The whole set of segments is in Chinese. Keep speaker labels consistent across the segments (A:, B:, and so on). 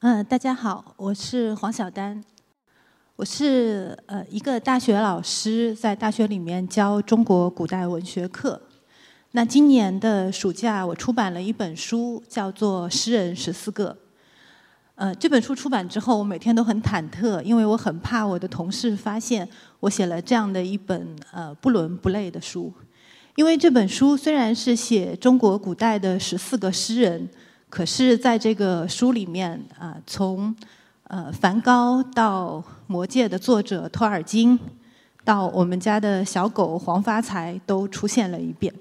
A: 嗯，大家好，我是黄晓丹，我是呃一个大学老师，在大学里面教中国古代文学课。那今年的暑假，我出版了一本书，叫做《诗人十四个》。呃，这本书出版之后，我每天都很忐忑，因为我很怕我的同事发现我写了这样的一本呃不伦不类的书。因为这本书虽然是写中国古代的十四个诗人。可是，在这个书里面啊，从呃梵高到《魔戒》的作者托尔金，到我们家的小狗黄发财，都出现了一遍。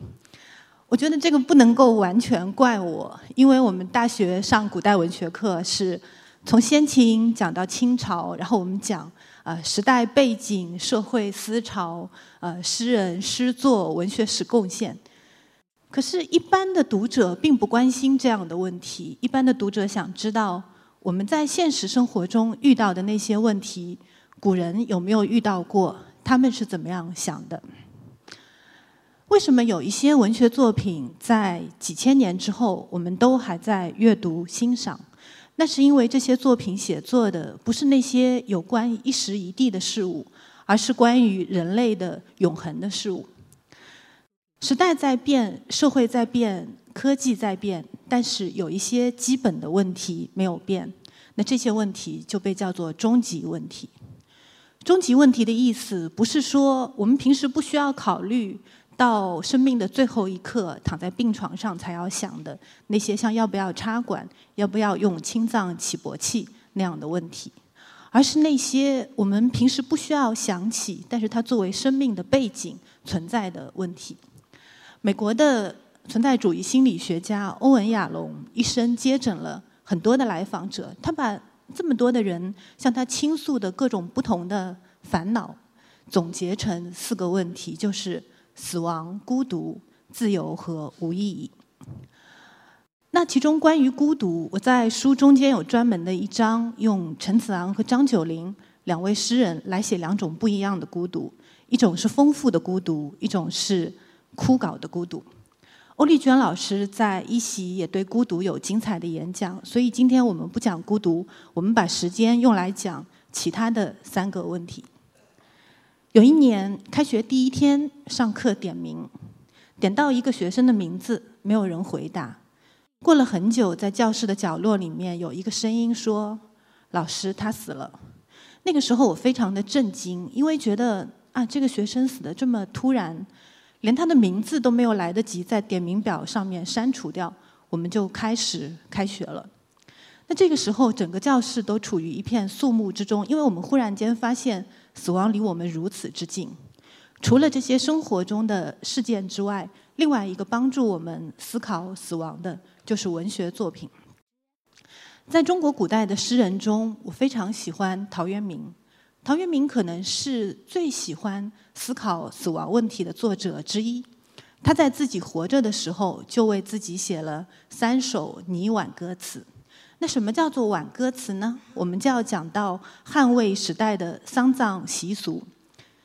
A: 我觉得这个不能够完全怪我，因为我们大学上古代文学课是从先秦讲到清朝，然后我们讲呃时代背景、社会思潮、呃诗人诗作、文学史贡献。可是，一般的读者并不关心这样的问题。一般的读者想知道，我们在现实生活中遇到的那些问题，古人有没有遇到过？他们是怎么样想的？为什么有一些文学作品在几千年之后，我们都还在阅读欣赏？那是因为这些作品写作的不是那些有关一时一地的事物，而是关于人类的永恒的事物。时代在变，社会在变，科技在变，但是有一些基本的问题没有变。那这些问题就被叫做终极问题。终极问题的意思不是说我们平时不需要考虑到生命的最后一刻，躺在病床上才要想的那些像要不要插管、要不要用心脏起搏器那样的问题，而是那些我们平时不需要想起，但是它作为生命的背景存在的问题。美国的存在主义心理学家欧文·亚龙一生接诊了很多的来访者，他把这么多的人向他倾诉的各种不同的烦恼总结成四个问题，就是死亡、孤独、自由和无意义。那其中关于孤独，我在书中间有专门的一章，用陈子昂和张九龄两位诗人来写两种不一样的孤独，一种是丰富的孤独，一种是。枯槁的孤独。欧丽娟老师在一席也对孤独有精彩的演讲，所以今天我们不讲孤独，我们把时间用来讲其他的三个问题。有一年开学第一天上课点名，点到一个学生的名字，没有人回答。过了很久，在教室的角落里面有一个声音说：“老师，他死了。”那个时候我非常的震惊，因为觉得啊，这个学生死的这么突然。连他的名字都没有来得及在点名表上面删除掉，我们就开始开学了。那这个时候，整个教室都处于一片肃穆之中，因为我们忽然间发现死亡离我们如此之近。除了这些生活中的事件之外，另外一个帮助我们思考死亡的，就是文学作品。在中国古代的诗人中，我非常喜欢陶渊明。陶渊明可能是最喜欢思考死亡问题的作者之一。他在自己活着的时候，就为自己写了三首拟挽歌词。那什么叫做挽歌词呢？我们就要讲到汉魏时代的丧葬习俗。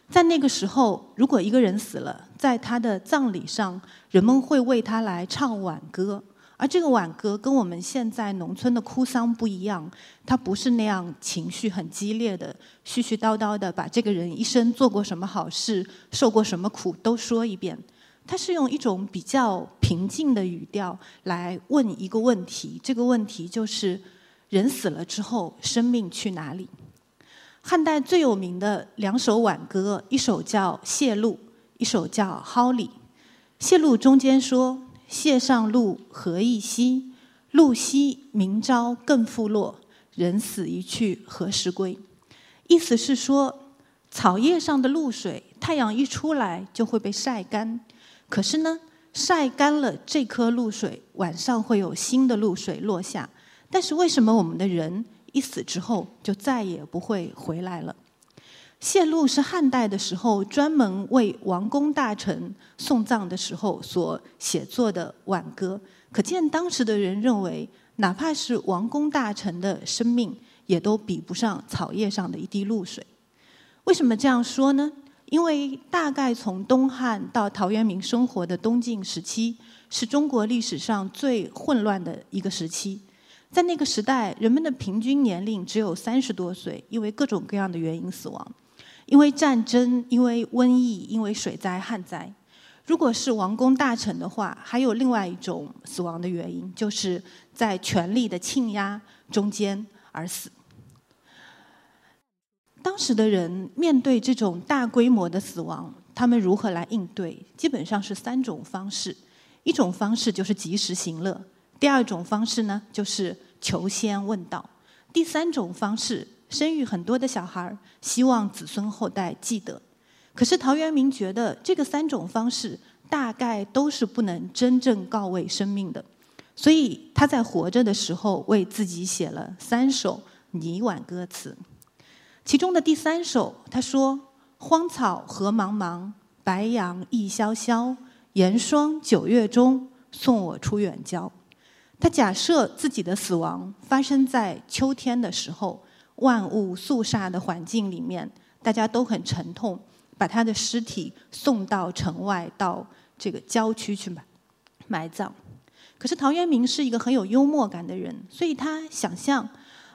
A: 在那个时候，如果一个人死了，在他的葬礼上，人们会为他来唱挽歌。而这个挽歌跟我们现在农村的哭丧不一样，它不是那样情绪很激烈的、絮絮叨叨的把这个人一生做过什么好事、受过什么苦都说一遍。它是用一种比较平静的语调来问一个问题，这个问题就是人死了之后，生命去哪里？汉代最有名的两首挽歌，一首叫《谢露》，一首叫《蒿里》。《谢露》中间说。谢上路，何意兮？路兮，明朝更复落。人死一去，何时归？意思是说，草叶上的露水，太阳一出来就会被晒干。可是呢，晒干了这颗露水，晚上会有新的露水落下。但是为什么我们的人一死之后就再也不会回来了？谢露是汉代的时候专门为王公大臣送葬的时候所写作的挽歌，可见当时的人认为，哪怕是王公大臣的生命，也都比不上草叶上的一滴露水。为什么这样说呢？因为大概从东汉到陶渊明生活的东晋时期，是中国历史上最混乱的一个时期。在那个时代，人们的平均年龄只有三十多岁，因为各种各样的原因死亡，因为战争，因为瘟疫，因为水灾、旱灾。如果是王公大臣的话，还有另外一种死亡的原因，就是在权力的倾压中间而死。当时的人面对这种大规模的死亡，他们如何来应对？基本上是三种方式：一种方式就是及时行乐。第二种方式呢，就是求仙问道；第三种方式，生育很多的小孩儿，希望子孙后代记得。可是陶渊明觉得这个三种方式大概都是不能真正告慰生命的，所以他在活着的时候为自己写了三首泥碗歌词。其中的第三首，他说：“荒草何茫茫，白杨亦萧萧。严霜九月中，送我出远郊。”他假设自己的死亡发生在秋天的时候，万物肃杀的环境里面，大家都很沉痛，把他的尸体送到城外，到这个郊区去埋埋葬。可是陶渊明是一个很有幽默感的人，所以他想象，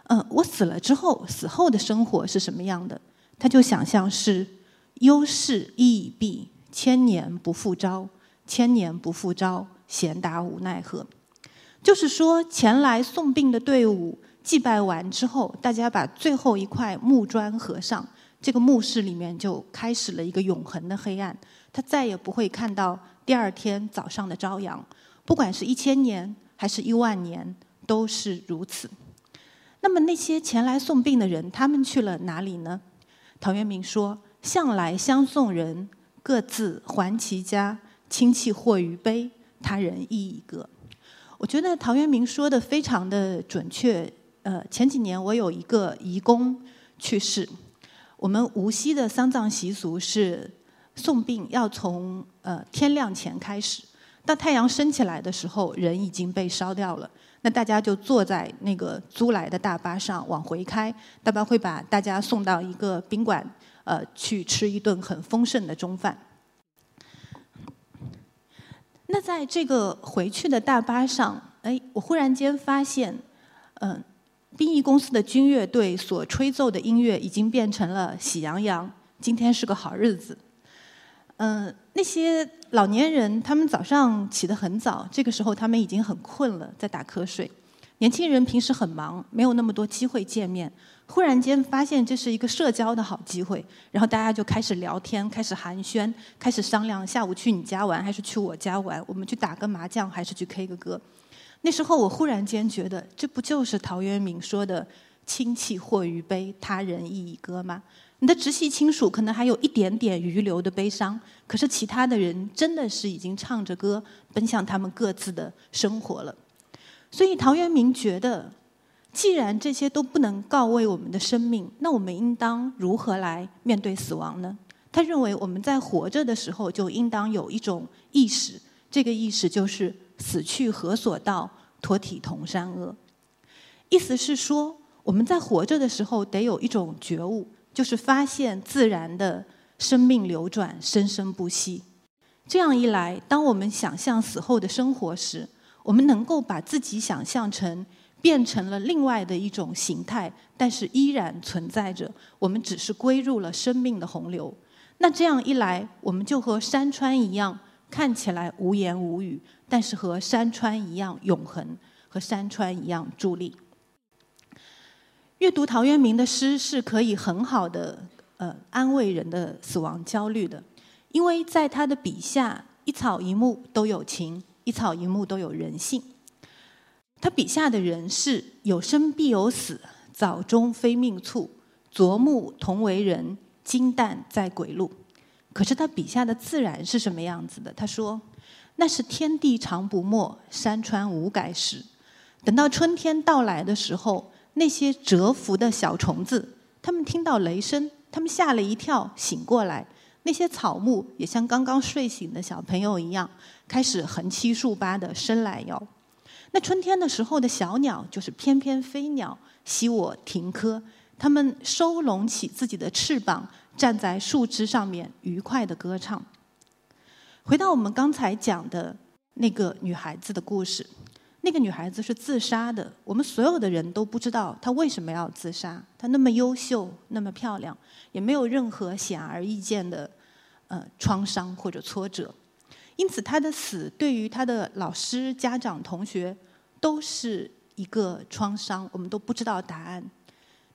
A: 嗯，我死了之后，死后的生活是什么样的？他就想象是忧事一已毕，千年不复朝，千年不复朝，闲达无奈何。就是说，前来送殡的队伍祭拜完之后，大家把最后一块木砖合上，这个墓室里面就开始了一个永恒的黑暗。他再也不会看到第二天早上的朝阳，不管是一千年还是一万年，都是如此。那么那些前来送殡的人，他们去了哪里呢？陶渊明说：“向来相送人，各自还其家。亲戚或于悲，他人亦已歌。”我觉得陶渊明说的非常的准确。呃，前几年我有一个姨公去世，我们无锡的丧葬习俗是送殡要从呃天亮前开始，到太阳升起来的时候，人已经被烧掉了。那大家就坐在那个租来的大巴上往回开，大巴会把大家送到一个宾馆，呃，去吃一顿很丰盛的中饭。那在这个回去的大巴上，哎，我忽然间发现，嗯，殡仪公司的军乐队所吹奏的音乐已经变成了《喜羊羊》，今天是个好日子。嗯，那些老年人他们早上起得很早，这个时候他们已经很困了，在打瞌睡。年轻人平时很忙，没有那么多机会见面。忽然间发现这是一个社交的好机会，然后大家就开始聊天，开始寒暄，开始商量下午去你家玩还是去我家玩，我们去打个麻将还是去 K 个歌。那时候我忽然间觉得，这不就是陶渊明说的“亲戚或于悲，他人亦已歌”吗？你的直系亲属可能还有一点点余留的悲伤，可是其他的人真的是已经唱着歌奔向他们各自的生活了。所以陶渊明觉得，既然这些都不能告慰我们的生命，那我们应当如何来面对死亡呢？他认为我们在活着的时候就应当有一种意识，这个意识就是“死去何所道，托体同山阿”。意思是说，我们在活着的时候得有一种觉悟，就是发现自然的生命流转，生生不息。这样一来，当我们想象死后的生活时，我们能够把自己想象成变成了另外的一种形态，但是依然存在着。我们只是归入了生命的洪流。那这样一来，我们就和山川一样，看起来无言无语，但是和山川一样永恒，和山川一样伫立。阅读陶渊明的诗是可以很好的呃安慰人的死亡焦虑的，因为在他的笔下，一草一木都有情。一草一木都有人性。他笔下的人是有生必有死，早终非命促，昨暮同为人，今旦在鬼路。可是他笔下的自然是什么样子的？他说：“那是天地常不没，山川无改时。等到春天到来的时候，那些蛰伏的小虫子，他们听到雷声，他们吓了一跳，醒过来。那些草木也像刚刚睡醒的小朋友一样。”开始横七竖八的伸懒腰。那春天的时候的小鸟，就是翩翩飞鸟，吸我停柯。它们收拢起自己的翅膀，站在树枝上面，愉快的歌唱。回到我们刚才讲的那个女孩子的故事，那个女孩子是自杀的。我们所有的人都不知道她为什么要自杀。她那么优秀，那么漂亮，也没有任何显而易见的呃创伤或者挫折。因此，她的死对于她的老师、家长、同学都是一个创伤。我们都不知道答案。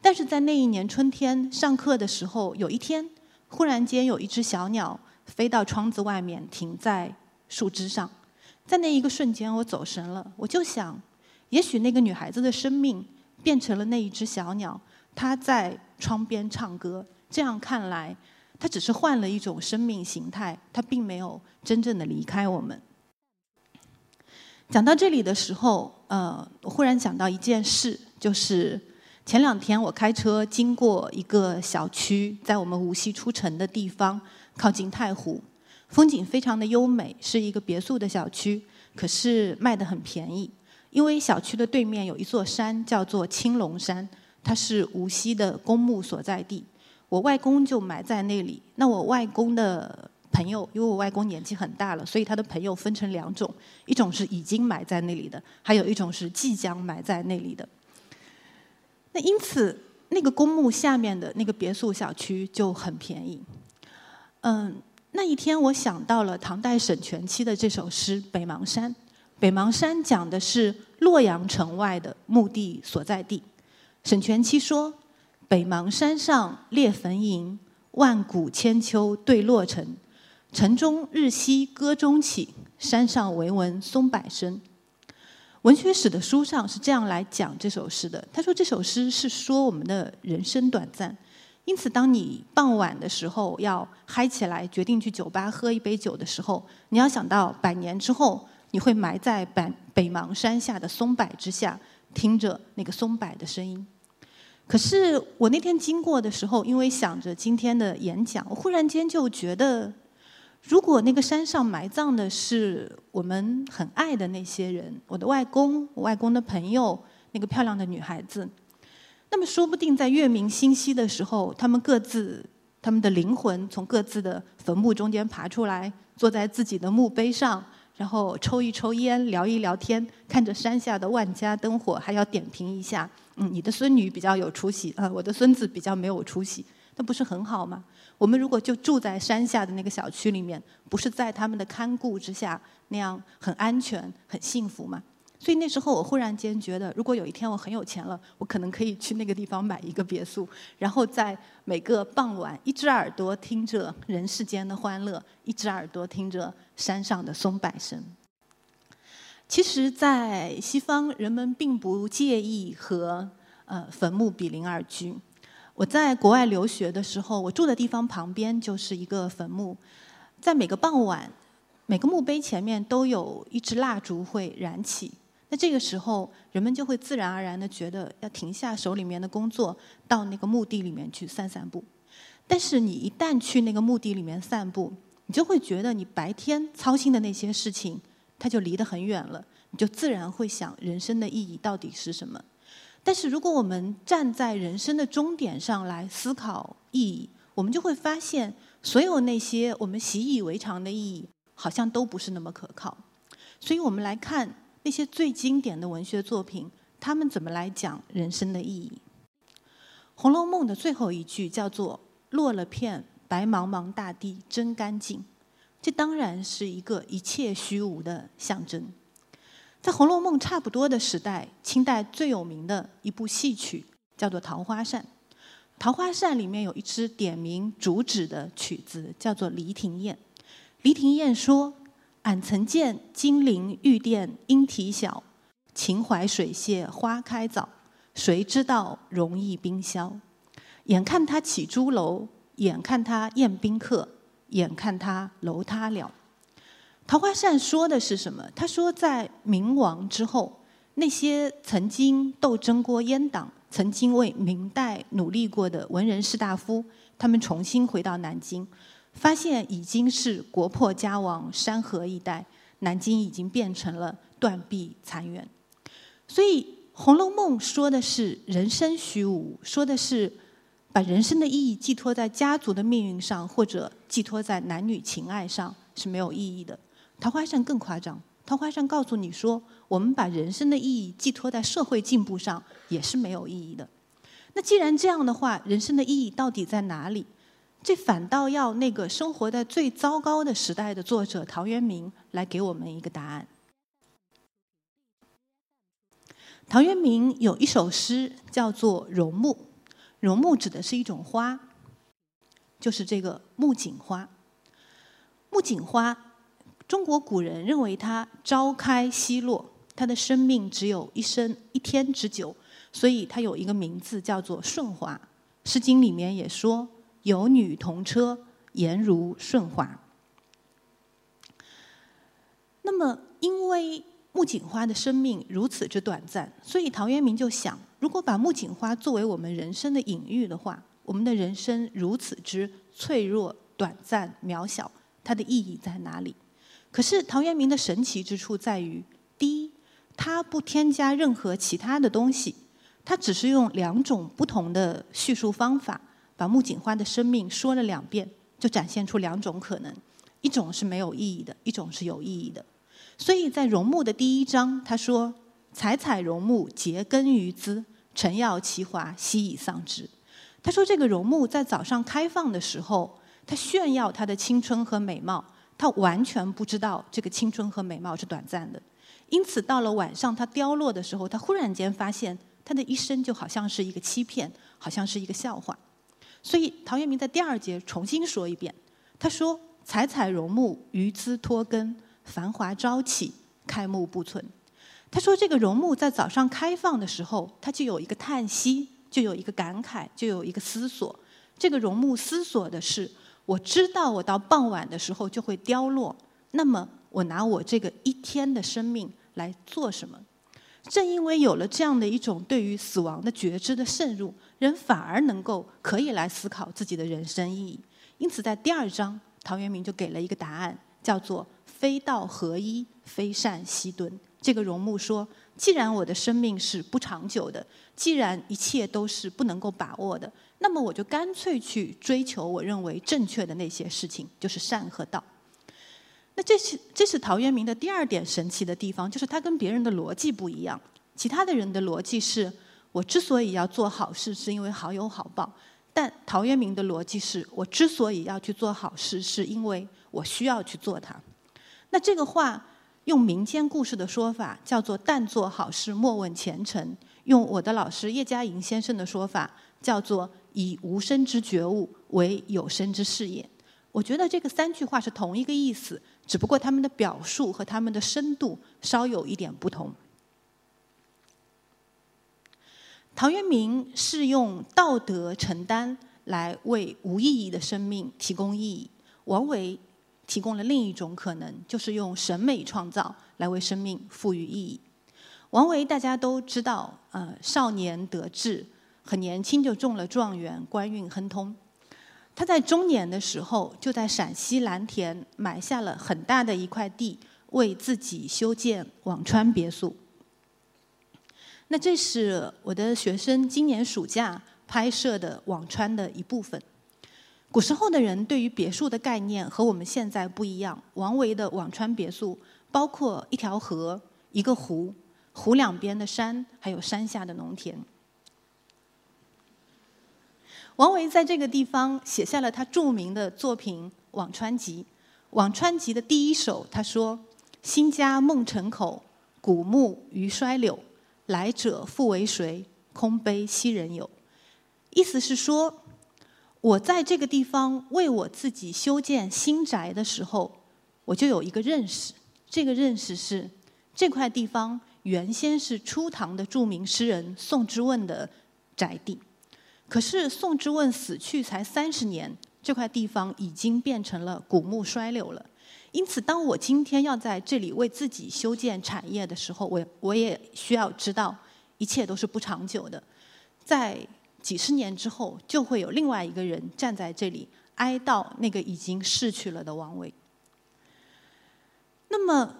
A: 但是在那一年春天上课的时候，有一天，忽然间有一只小鸟飞到窗子外面，停在树枝上。在那一个瞬间，我走神了。我就想，也许那个女孩子的生命变成了那一只小鸟，她在窗边唱歌。这样看来，她只是换了一种生命形态，她并没有真正的离开我们。讲到这里的时候，呃，我忽然想到一件事，就是前两天我开车经过一个小区，在我们无锡出城的地方，靠近太湖。风景非常的优美，是一个别墅的小区，可是卖的很便宜。因为小区的对面有一座山，叫做青龙山，它是无锡的公墓所在地。我外公就埋在那里。那我外公的朋友，因为我外公年纪很大了，所以他的朋友分成两种：一种是已经埋在那里的，还有一种是即将埋在那里的。那因此，那个公墓下面的那个别墅小区就很便宜。嗯。那一天，我想到了唐代沈佺期的这首诗《北邙山》。北邙山讲的是洛阳城外的墓地所在地。沈佺期说：“北邙山上列坟茔，万古千秋对洛城。城中日夕歌钟起，山上唯闻松柏声。”文学史的书上是这样来讲这首诗的。他说这首诗是说我们的人生短暂。因此，当你傍晚的时候要嗨起来，决定去酒吧喝一杯酒的时候，你要想到百年之后，你会埋在北北邙山下的松柏之下，听着那个松柏的声音。可是我那天经过的时候，因为想着今天的演讲，我忽然间就觉得，如果那个山上埋葬的是我们很爱的那些人，我的外公、我外公的朋友，那个漂亮的女孩子。那么，说不定在月明星稀的时候，他们各自、他们的灵魂从各自的坟墓中间爬出来，坐在自己的墓碑上，然后抽一抽烟，聊一聊天，看着山下的万家灯火，还要点评一下：“嗯，你的孙女比较有出息，呃，我的孙子比较没有出息。”那不是很好吗？我们如果就住在山下的那个小区里面，不是在他们的看顾之下，那样很安全、很幸福吗？所以那时候，我忽然间觉得，如果有一天我很有钱了，我可能可以去那个地方买一个别墅，然后在每个傍晚，一只耳朵听着人世间的欢乐，一只耳朵听着山上的松柏声。其实，在西方，人们并不介意和呃坟墓比邻而居。我在国外留学的时候，我住的地方旁边就是一个坟墓，在每个傍晚，每个墓碑前面都有一支蜡烛会燃起。那这个时候，人们就会自然而然的觉得要停下手里面的工作，到那个墓地里面去散散步。但是你一旦去那个墓地里面散步，你就会觉得你白天操心的那些事情，它就离得很远了。你就自然会想，人生的意义到底是什么？但是如果我们站在人生的终点上来思考意义，我们就会发现，所有那些我们习以为常的意义，好像都不是那么可靠。所以我们来看。那些最经典的文学作品，他们怎么来讲人生的意义？《红楼梦》的最后一句叫做“落了片白茫茫大地真干净”，这当然是一个一切虚无的象征。在《红楼梦》差不多的时代，清代最有名的一部戏曲叫做《桃花扇》。《桃花扇》里面有一支点名主旨的曲子，叫做《梨亭宴》。梨亭宴说。俺曾见金陵玉殿莺啼晓，秦淮水榭花开早。谁知道容易冰消？眼看他起朱楼，眼看他宴宾客，眼看他楼塌了。桃花扇说的是什么？他说，在明亡之后，那些曾经斗争过阉党、曾经为明代努力过的文人士大夫，他们重新回到南京。发现已经是国破家亡，山河一带，南京已经变成了断壁残垣。所以《红楼梦》说的是人生虚无，说的是把人生的意义寄托在家族的命运上，或者寄托在男女情爱上是没有意义的。《桃花扇》更夸张，《桃花扇告诉你说，我们把人生的意义寄托在社会进步上，也是没有意义的。那既然这样的话，人生的意义到底在哪里？这反倒要那个生活在最糟糕的时代的作者陶渊明来给我们一个答案。陶渊明有一首诗叫做《荣木》，荣木指的是一种花，就是这个木槿花。木槿花，中国古人认为它朝开夕落，它的生命只有一生一天之久，所以它有一个名字叫做顺花。《诗经》里面也说。有女同车，颜如舜华。那么，因为木槿花的生命如此之短暂，所以陶渊明就想：如果把木槿花作为我们人生的隐喻的话，我们的人生如此之脆弱、短暂、渺小，它的意义在哪里？可是，陶渊明的神奇之处在于：第一，他不添加任何其他的东西，他只是用两种不同的叙述方法。把木槿花的生命说了两遍，就展现出两种可能：一种是没有意义的，一种是有意义的。所以在荣木的第一章，他说：“采采荣木，结根于兹，臣要其华，夕以丧之。”他说，这个荣木在早上开放的时候，它炫耀它的青春和美貌，他完全不知道这个青春和美貌是短暂的。因此，到了晚上它凋落的时候，他忽然间发现，他的一生就好像是一个欺骗，好像是一个笑话。所以陶渊明在第二节重新说一遍，他说：“采采荣木，于兹脱根，繁华朝起，开幕不存。”他说：“这个荣木在早上开放的时候，它就有一个叹息，就有一个感慨，就有一个思索。这个荣木思索的是：我知道我到傍晚的时候就会凋落，那么我拿我这个一天的生命来做什么？正因为有了这样的一种对于死亡的觉知的渗入。”人反而能够可以来思考自己的人生意义，因此在第二章，陶渊明就给了一个答案，叫做“非道合一，非善息敦”。这个荣木说：“既然我的生命是不长久的，既然一切都是不能够把握的，那么我就干脆去追求我认为正确的那些事情，就是善和道。”那这是这是陶渊明的第二点神奇的地方，就是他跟别人的逻辑不一样。其他的人的逻辑是。我之所以要做好事，是因为好有好报。但陶渊明的逻辑是：我之所以要去做好事，是因为我需要去做它。那这个话用民间故事的说法叫做“但做好事，莫问前程”。用我的老师叶嘉莹先生的说法叫做“以无生之觉悟为有生之事业”。我觉得这个三句话是同一个意思，只不过他们的表述和他们的深度稍有一点不同。陶渊明是用道德承担来为无意义的生命提供意义，王维提供了另一种可能，就是用审美创造来为生命赋予意义。王维大家都知道，呃，少年得志，很年轻就中了状元，官运亨通。他在中年的时候，就在陕西蓝田买下了很大的一块地，为自己修建辋川别墅。那这是我的学生今年暑假拍摄的辋川的一部分。古时候的人对于别墅的概念和我们现在不一样。王维的辋川别墅包括一条河、一个湖，湖两边的山，还有山下的农田。王维在这个地方写下了他著名的作品《辋川集》。《辋川集》的第一首，他说：“新家孟城口，古木余衰柳。”来者复为谁？空悲昔人有。意思是说，我在这个地方为我自己修建新宅的时候，我就有一个认识。这个认识是，这块地方原先是初唐的著名诗人宋之问的宅地。可是宋之问死去才三十年，这块地方已经变成了古木衰柳了。因此，当我今天要在这里为自己修建产业的时候，我我也需要知道，一切都是不长久的。在几十年之后，就会有另外一个人站在这里哀悼那个已经逝去了的王维。那么，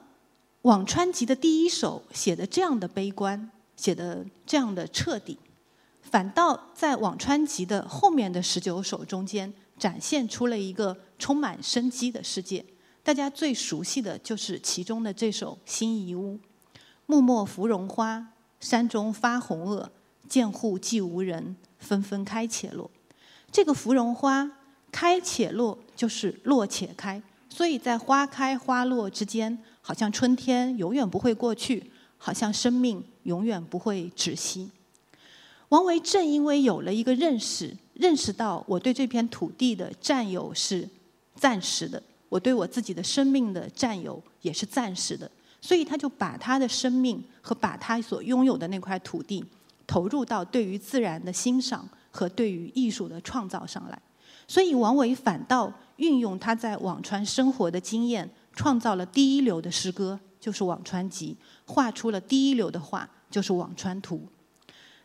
A: 《辋川集》的第一首写的这样的悲观，写的这样的彻底，反倒在《辋川集》的后面的十九首中间，展现出了一个充满生机的世界。大家最熟悉的就是其中的这首《辛夷坞》：“木末芙蓉花，山中发红萼。见户寂无人，纷纷开且落。”这个芙蓉花开且落，就是落且开，所以在花开花落之间，好像春天永远不会过去，好像生命永远不会止息。王维正因为有了一个认识，认识到我对这片土地的占有是暂时的，我对我自己的生命的占有也是暂时的，所以他就把他的生命和把他所拥有的那块土地投入到对于自然的欣赏和对于艺术的创造上来。所以王维反倒运用他在辋川生活的经验，创造了第一流的诗歌，就是《辋川集》，画出了第一流的画，就是《辋川图》。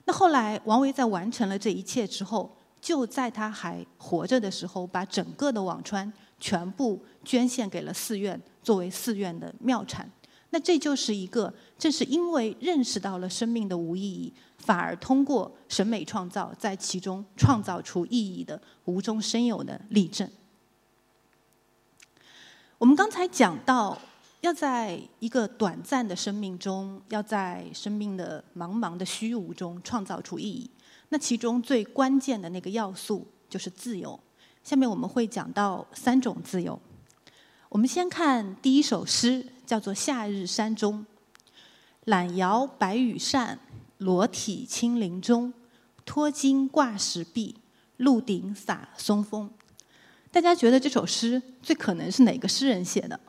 A: 那后来，王维在完成了这一切之后，就在他还活着的时候，把整个的辋川全部捐献给了寺院，作为寺院的庙产。那这就是一个，正是因为认识到了生命的无意义，反而通过审美创造，在其中创造出意义的无中生有的例证。我们刚才讲到。要在一个短暂的生命中，要在生命的茫茫的虚无中创造出意义。那其中最关键的那个要素就是自由。下面我们会讲到三种自由。我们先看第一首诗，叫做《夏日山中》。懒摇白羽扇，裸体青林中。脱巾挂石壁，露顶洒松风。大家觉得这首诗最可能是哪个诗人写的？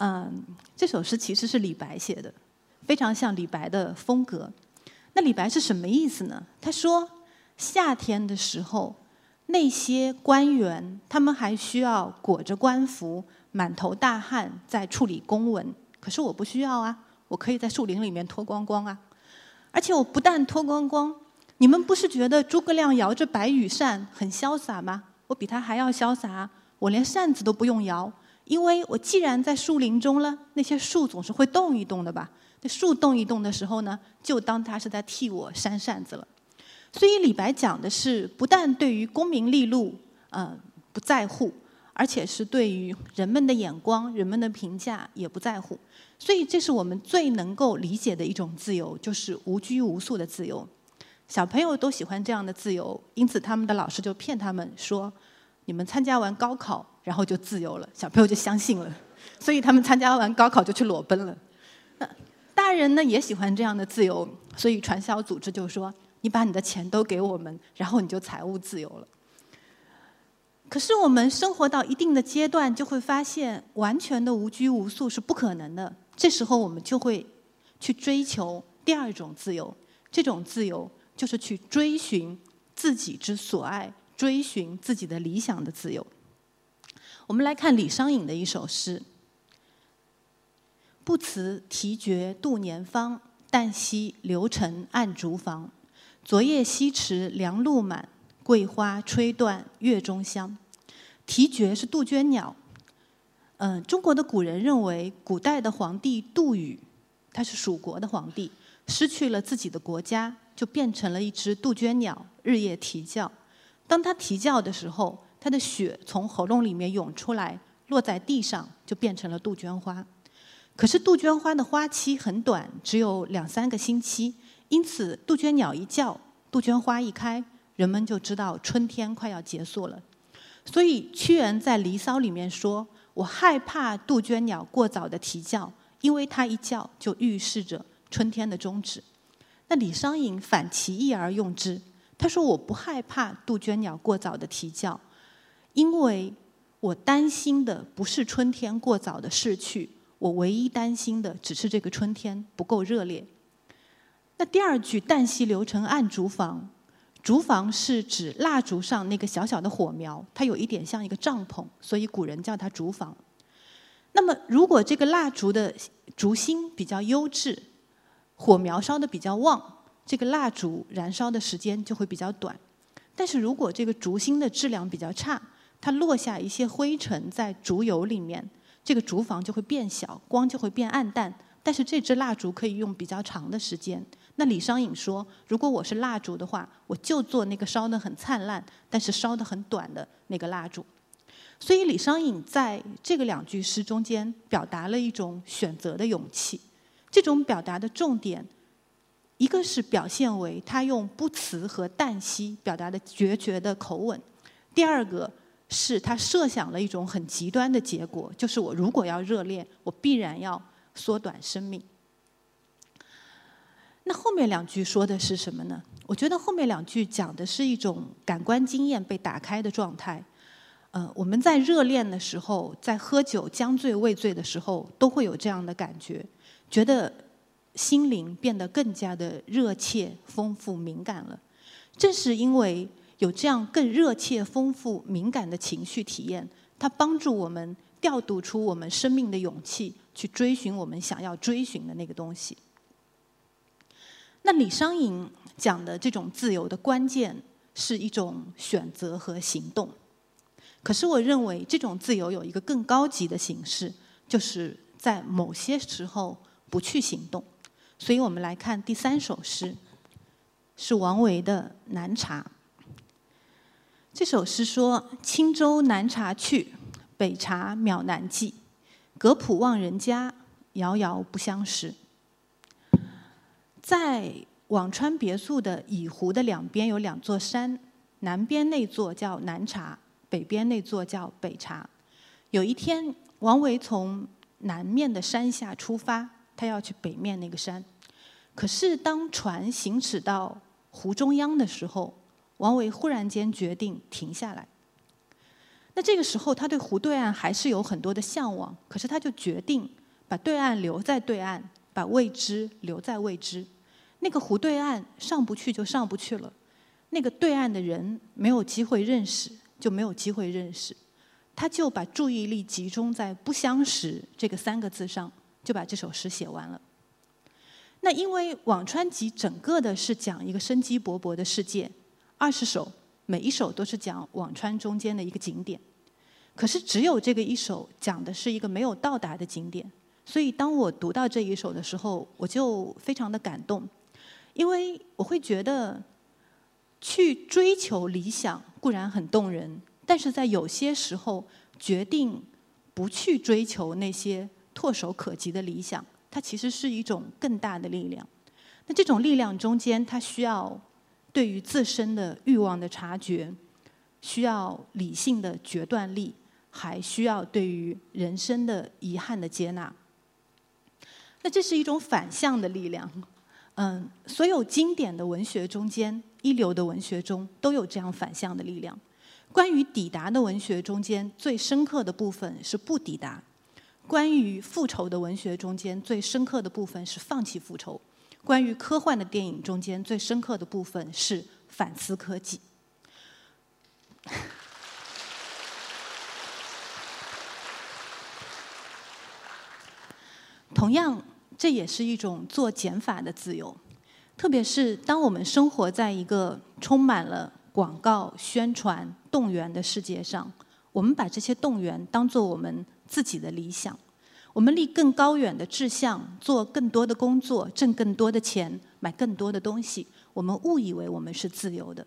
A: 嗯，这首诗其实是李白写的，非常像李白的风格。那李白是什么意思呢？他说，夏天的时候，那些官员他们还需要裹着官服，满头大汗在处理公文。可是我不需要啊，我可以在树林里面脱光光啊。而且我不但脱光光，你们不是觉得诸葛亮摇着白羽扇很潇洒吗？我比他还要潇洒，我连扇子都不用摇。因为我既然在树林中了，那些树总是会动一动的吧？那树动一动的时候呢，就当它是在替我扇扇子了。所以李白讲的是，不但对于功名利禄，呃，不在乎，而且是对于人们的眼光、人们的评价也不在乎。所以这是我们最能够理解的一种自由，就是无拘无束的自由。小朋友都喜欢这样的自由，因此他们的老师就骗他们说：“你们参加完高考。”然后就自由了，小朋友就相信了，所以他们参加完高考就去裸奔了。那大人呢也喜欢这样的自由，所以传销组织就说：“你把你的钱都给我们，然后你就财务自由了。”可是我们生活到一定的阶段，就会发现完全的无拘无束是不可能的。这时候我们就会去追求第二种自由，这种自由就是去追寻自己之所爱，追寻自己的理想的自由。我们来看李商隐的一首诗：“不辞提绝度年芳，但惜留尘暗竹房。昨夜西池凉露满，桂花吹断月中香。”啼绝是杜鹃鸟。嗯，中国的古人认为，古代的皇帝杜宇，他是蜀国的皇帝，失去了自己的国家，就变成了一只杜鹃鸟，日夜啼叫。当他啼叫的时候，它的血从喉咙里面涌出来，落在地上就变成了杜鹃花。可是杜鹃花的花期很短，只有两三个星期，因此杜鹃鸟一叫，杜鹃花一开，人们就知道春天快要结束了。所以屈原在《离骚》里面说：“我害怕杜鹃鸟过早的啼叫，因为它一叫就预示着春天的终止。”那李商隐反其意而用之，他说：“我不害怕杜鹃鸟过早的啼叫。”因为我担心的不是春天过早的逝去，我唯一担心的只是这个春天不够热烈。那第二句“旦夕流成暗烛房”，烛房是指蜡烛上那个小小的火苗，它有一点像一个帐篷，所以古人叫它烛房。那么，如果这个蜡烛的烛芯比较优质，火苗烧的比较旺，这个蜡烛燃烧的时间就会比较短。但是如果这个烛芯的质量比较差，它落下一些灰尘在烛油里面，这个烛房就会变小，光就会变暗淡。但是这支蜡烛可以用比较长的时间。那李商隐说：“如果我是蜡烛的话，我就做那个烧得很灿烂，但是烧得很短的那个蜡烛。”所以李商隐在这个两句诗中间表达了一种选择的勇气。这种表达的重点，一个是表现为他用不辞和旦夕表达的决绝的口吻；第二个是他设想了一种很极端的结果，就是我如果要热恋，我必然要缩短生命。那后面两句说的是什么呢？我觉得后面两句讲的是一种感官经验被打开的状态。呃，我们在热恋的时候，在喝酒将醉未醉的时候，都会有这样的感觉，觉得心灵变得更加的热切、丰富、敏感了。正是因为有这样更热切、丰富、敏感的情绪体验，它帮助我们调度出我们生命的勇气，去追寻我们想要追寻的那个东西。那李商隐讲的这种自由的关键是一种选择和行动，可是我认为这种自由有一个更高级的形式，就是在某些时候不去行动。所以我们来看第三首诗，是王维的《南茶》。这首诗说：“轻舟南茶去，北茶渺难记。隔浦望人家，遥遥不相识。”在辋川别墅的倚湖的两边有两座山，南边那座叫南茶，北边那座叫北茶。有一天，王维从南面的山下出发，他要去北面那个山。可是当船行驶到湖中央的时候，王维忽然间决定停下来。那这个时候，他对湖对岸还是有很多的向往，可是他就决定把对岸留在对岸，把未知留在未知。那个湖对岸上不去就上不去了，那个对岸的人没有机会认识，就没有机会认识。他就把注意力集中在“不相识”这个三个字上，就把这首诗写完了。那因为《辋川集》整个的是讲一个生机勃勃的世界，二十首每一首都是讲辋川中间的一个景点，可是只有这个一首讲的是一个没有到达的景点。所以当我读到这一首的时候，我就非常的感动。因为我会觉得，去追求理想固然很动人，但是在有些时候决定不去追求那些唾手可及的理想，它其实是一种更大的力量。那这种力量中间，它需要对于自身的欲望的察觉，需要理性的决断力，还需要对于人生的遗憾的接纳。那这是一种反向的力量。嗯，所有经典的文学中间，一流的文学中都有这样反向的力量。关于抵达的文学中间，最深刻的部分是不抵达；关于复仇的文学中间，最深刻的部分是放弃复仇；关于科幻的电影中间，最深刻的部分是反思科技。同样。这也是一种做减法的自由，特别是当我们生活在一个充满了广告、宣传、动员的世界上，我们把这些动员当做我们自己的理想，我们立更高远的志向，做更多的工作，挣更多的钱，买更多的东西，我们误以为我们是自由的。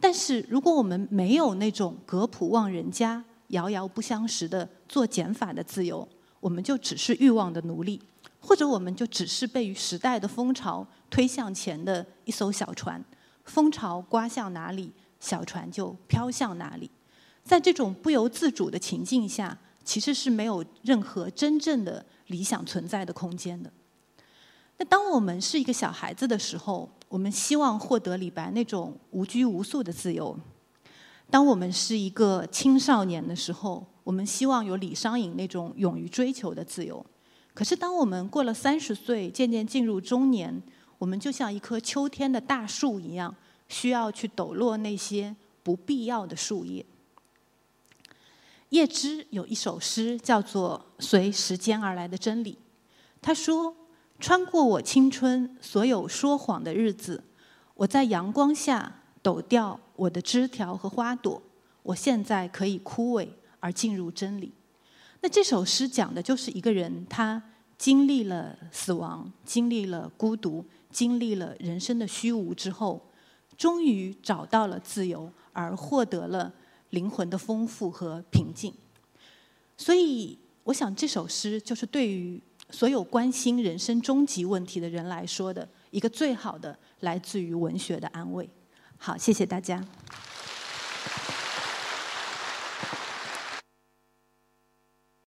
A: 但是，如果我们没有那种隔浦望人家、遥遥不相识的做减法的自由，我们就只是欲望的奴隶。或者我们就只是被时代的风潮推向前的一艘小船，风潮刮向哪里，小船就飘向哪里。在这种不由自主的情境下，其实是没有任何真正的理想存在的空间的。那当我们是一个小孩子的时候，我们希望获得李白那种无拘无束的自由；当我们是一个青少年的时候，我们希望有李商隐那种勇于追求的自由。可是，当我们过了三十岁，渐渐进入中年，我们就像一棵秋天的大树一样，需要去抖落那些不必要的树叶。叶芝有一首诗，叫做《随时间而来的真理》。他说：“穿过我青春所有说谎的日子，我在阳光下抖掉我的枝条和花朵，我现在可以枯萎而进入真理。”那这首诗讲的就是一个人，他经历了死亡，经历了孤独，经历了人生的虚无之后，终于找到了自由，而获得了灵魂的丰富和平静。所以，我想这首诗就是对于所有关心人生终极问题的人来说的一个最好的来自于文学的安慰。好，谢谢大家。